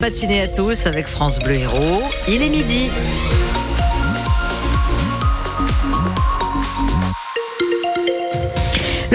Matinée à tous avec France Bleu Héros. Il est midi.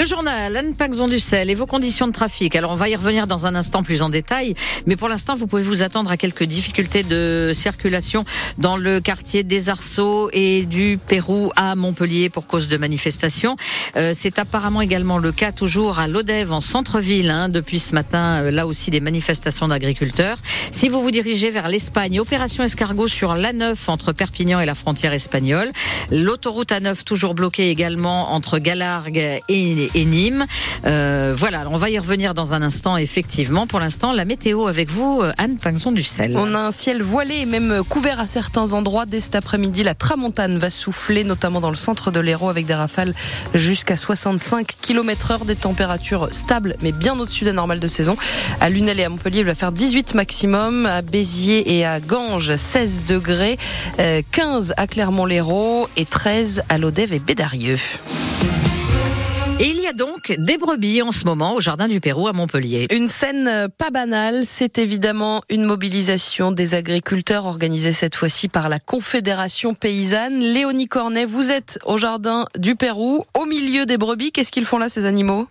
Le journal, Anne Paxon du Sel et vos conditions de trafic. Alors, on va y revenir dans un instant plus en détail, mais pour l'instant, vous pouvez vous attendre à quelques difficultés de circulation dans le quartier des Arceaux et du Pérou à Montpellier pour cause de manifestations. Euh, c'est apparemment également le cas toujours à Lodève en centre-ville hein, depuis ce matin. Euh, là aussi, des manifestations d'agriculteurs. Si vous vous dirigez vers l'Espagne, opération escargot sur l'A9 entre Perpignan et la frontière espagnole. L'autoroute A9 toujours bloquée également entre Galargues et et Nîmes. Euh, voilà, on va y revenir dans un instant, effectivement. Pour l'instant, la météo avec vous, euh, Anne Pinson du Sel. On a un ciel voilé et même couvert à certains endroits. Dès cet après-midi, la tramontane va souffler, notamment dans le centre de l'Hérault, avec des rafales jusqu'à 65 km heure, des températures stables, mais bien au-dessus des normales de saison. À Lunel et à Montpellier, il va faire 18 maximum. À Béziers et à Ganges, 16 degrés. 15 euh, à Clermont-Lérault et 13 à Lodève et Bédarieux. Et il y a donc des brebis en ce moment au Jardin du Pérou à Montpellier. Une scène pas banale, c'est évidemment une mobilisation des agriculteurs organisée cette fois-ci par la Confédération paysanne. Léonie Cornet, vous êtes au Jardin du Pérou, au milieu des brebis. Qu'est-ce qu'ils font là ces animaux?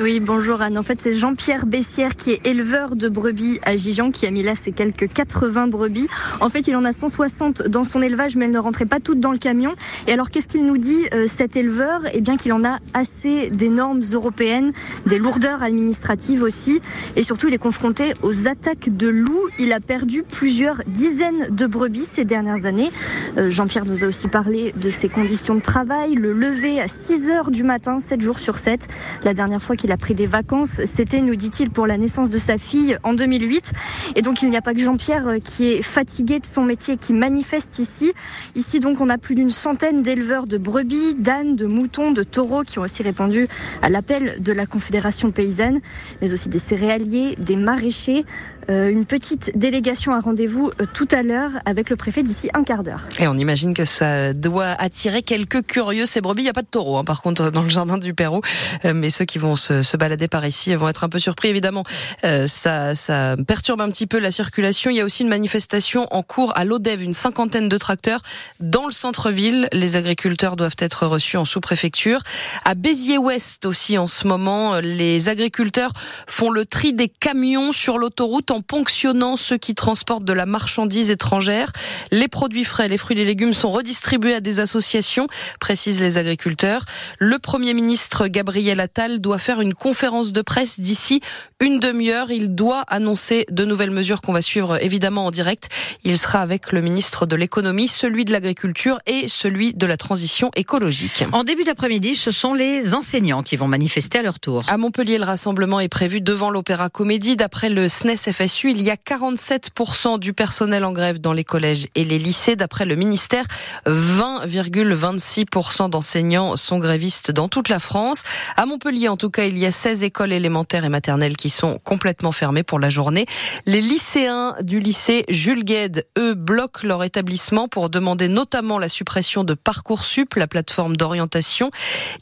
Oui, bonjour Anne. En fait, c'est Jean-Pierre Bessière qui est éleveur de brebis à Gijan qui a mis là ses quelques 80 brebis. En fait, il en a 160 dans son élevage, mais elles ne rentraient pas toutes dans le camion. Et alors, qu'est-ce qu'il nous dit, euh, cet éleveur? Eh bien, qu'il en a assez des normes européennes, des lourdeurs administratives aussi. Et surtout, il est confronté aux attaques de loups. Il a perdu plusieurs dizaines de brebis ces dernières années. Euh, Jean-Pierre nous a aussi parlé de ses conditions de travail, le lever à 6 heures du matin, 7 jours sur 7. La dernière fois il a pris des vacances. C'était, nous dit-il, pour la naissance de sa fille en 2008. Et donc, il n'y a pas que Jean-Pierre euh, qui est fatigué de son métier, qui manifeste ici. Ici, donc, on a plus d'une centaine d'éleveurs de brebis, d'ânes, de moutons, de taureaux qui ont aussi répondu à l'appel de la Confédération paysanne, mais aussi des céréaliers, des maraîchers. Euh, une petite délégation à rendez-vous euh, tout à l'heure avec le préfet d'ici un quart d'heure. Et on imagine que ça doit attirer quelques curieux ces brebis. Il n'y a pas de taureaux, hein, par contre, dans le jardin du Pérou. mais ceux qui vont se se, balader par ici vont être un peu surpris. Évidemment, euh, ça, ça perturbe un petit peu la circulation. Il y a aussi une manifestation en cours à l'Odève, une cinquantaine de tracteurs dans le centre-ville. Les agriculteurs doivent être reçus en sous-préfecture. À Béziers-Ouest aussi, en ce moment, les agriculteurs font le tri des camions sur l'autoroute en ponctionnant ceux qui transportent de la marchandise étrangère. Les produits frais, les fruits et les légumes sont redistribués à des associations, précisent les agriculteurs. Le Premier ministre Gabriel Attal doit faire une conférence de presse d'ici une demi-heure. Il doit annoncer de nouvelles mesures qu'on va suivre évidemment en direct. Il sera avec le ministre de l'économie, celui de l'agriculture et celui de la transition écologique. En début d'après-midi, ce sont les enseignants qui vont manifester à leur tour. À Montpellier, le rassemblement est prévu devant l'Opéra Comédie. D'après le SNES Il y a 47% du personnel en grève dans les collèges et les lycées. D'après le ministère, 20,26% d'enseignants sont grévistes dans toute la France. À Montpellier, en tout cas, il y a 16 écoles élémentaires et maternelles qui sont complètement fermées pour la journée. Les lycéens du lycée Jules Gued, eux, bloquent leur établissement pour demander notamment la suppression de Parcoursup, la plateforme d'orientation.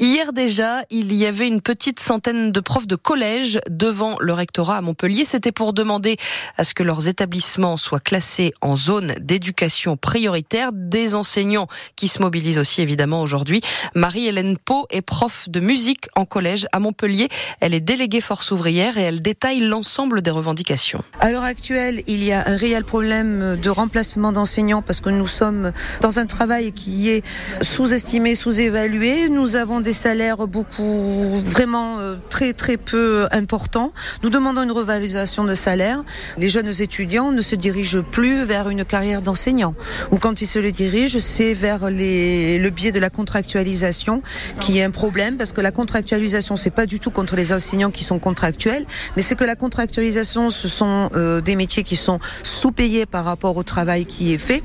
Hier déjà, il y avait une petite centaine de profs de collège devant le rectorat à Montpellier. C'était pour demander à ce que leurs établissements soient classés en zone d'éducation prioritaire. Des enseignants qui se mobilisent aussi évidemment aujourd'hui. Marie-Hélène Pau est prof de musique en collège à Montpellier. Elle est déléguée force ouvrière et elle détaille l'ensemble des revendications. À l'heure actuelle, il y a un réel problème de remplacement d'enseignants parce que nous sommes dans un travail qui est sous-estimé, sous-évalué. Nous avons des salaires beaucoup, vraiment euh, très très peu importants. Nous demandons une revalorisation de salaire. Les jeunes étudiants ne se dirigent plus vers une carrière d'enseignant. Ou quand ils se le dirigent, c'est vers le biais de la contractualisation qui est un problème parce que la contractualisation, c'est pas du tout contre les enseignants qui sont contractuels, mais c'est que la contractualisation, ce sont euh, des métiers qui sont sous-payés par rapport au travail qui est fait.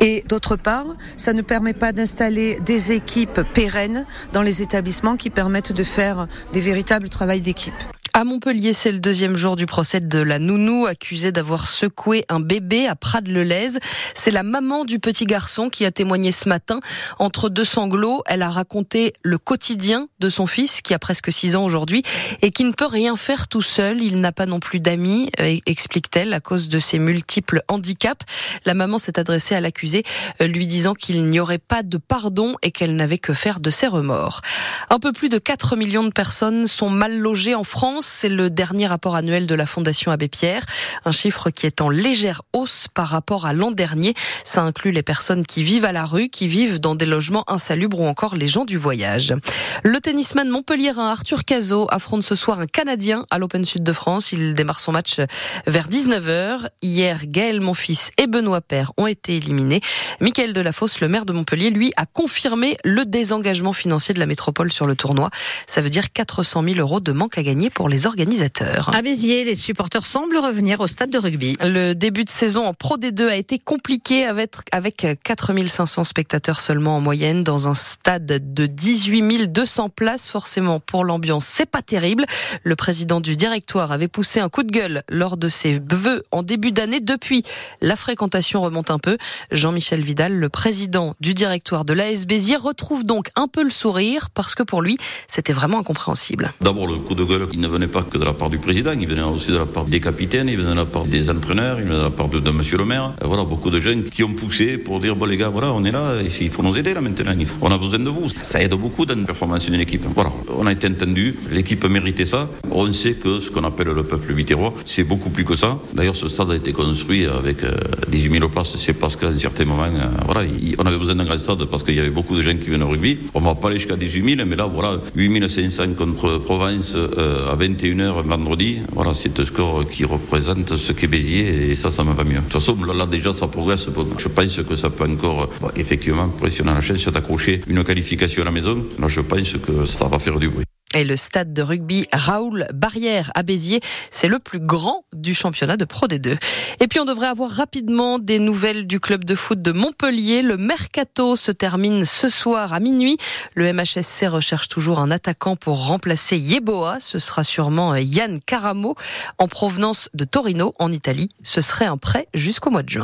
Et d'autre part, ça ne permet pas d'installer des équipes pérennes dans les établissements qui permettent de faire des véritables travails d'équipe. À Montpellier, c'est le deuxième jour du procès de la nounou accusée d'avoir secoué un bébé à Prades-le-Lez. C'est la maman du petit garçon qui a témoigné ce matin. Entre deux sanglots, elle a raconté le quotidien de son fils qui a presque 6 ans aujourd'hui et qui ne peut rien faire tout seul. Il n'a pas non plus d'amis, euh, explique-t-elle, à cause de ses multiples handicaps. La maman s'est adressée à l'accusé, euh, lui disant qu'il n'y aurait pas de pardon et qu'elle n'avait que faire de ses remords. Un peu plus de 4 millions de personnes sont mal logées en France c'est le dernier rapport annuel de la Fondation Abbé Pierre. Un chiffre qui est en légère hausse par rapport à l'an dernier. Ça inclut les personnes qui vivent à la rue, qui vivent dans des logements insalubres ou encore les gens du voyage. Le tennisman montpelliérain Arthur Cazot affronte ce soir un Canadien à l'Open Sud de France. Il démarre son match vers 19h. Hier, Gaël Monfils et Benoît Père ont été éliminés. Michael Delafosse, le maire de Montpellier, lui, a confirmé le désengagement financier de la métropole sur le tournoi. Ça veut dire 400 000 euros de manque à gagner pour les les organisateurs. À Béziers, les supporters semblent revenir au stade de rugby. Le début de saison en Pro D2 a été compliqué avec, avec 4500 spectateurs seulement en moyenne dans un stade de 18 200 places. Forcément, pour l'ambiance, c'est pas terrible. Le président du directoire avait poussé un coup de gueule lors de ses vœux en début d'année. Depuis, la fréquentation remonte un peu. Jean-Michel Vidal, le président du directoire de l'AS Béziers, retrouve donc un peu le sourire parce que pour lui, c'était vraiment incompréhensible. D'abord, le coup de gueule, il ne venait pas que de la part du président, il venait aussi de la part des capitaines, il venait de la part des entraîneurs, il venait de la part de, de monsieur le maire. Voilà, beaucoup de gens qui ont poussé pour dire, bon les gars, voilà, on est là, il faut nous aider là maintenant, on a besoin de vous. Ça aide beaucoup dans la performance d'une équipe. Voilà, on a été entendu, l'équipe méritait ça. On sait que ce qu'on appelle le peuple vitérois, c'est beaucoup plus que ça. D'ailleurs, ce stade a été construit avec euh, 18 000 places, c'est parce qu'à un certain moment, euh, voilà, on avait besoin d'un grand stade parce qu'il y avait beaucoup de gens qui venaient au rugby. On va pas aller jusqu'à 18 000, mais là, voilà, 8 500 contre Provence euh, à 20 21h vendredi. Voilà, c'est un score qui représente ce qu'est Béziers et ça, ça me va mieux. De toute façon, là, là déjà, ça progresse. Je pense que ça peut encore, euh, effectivement, pressionner la chaîne, d'accrocher une qualification à la maison. Là, je pense que ça va faire du bruit. Et le stade de rugby Raoul Barrière à Béziers, c'est le plus grand du championnat de Pro D2. Et puis on devrait avoir rapidement des nouvelles du club de foot de Montpellier. Le mercato se termine ce soir à minuit. Le MHSC recherche toujours un attaquant pour remplacer Yeboah. Ce sera sûrement Yann Caramo en provenance de Torino en Italie. Ce serait un prêt jusqu'au mois de juin.